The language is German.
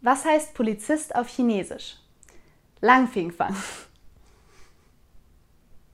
Was heißt Polizist auf Chinesisch? Langfingfang.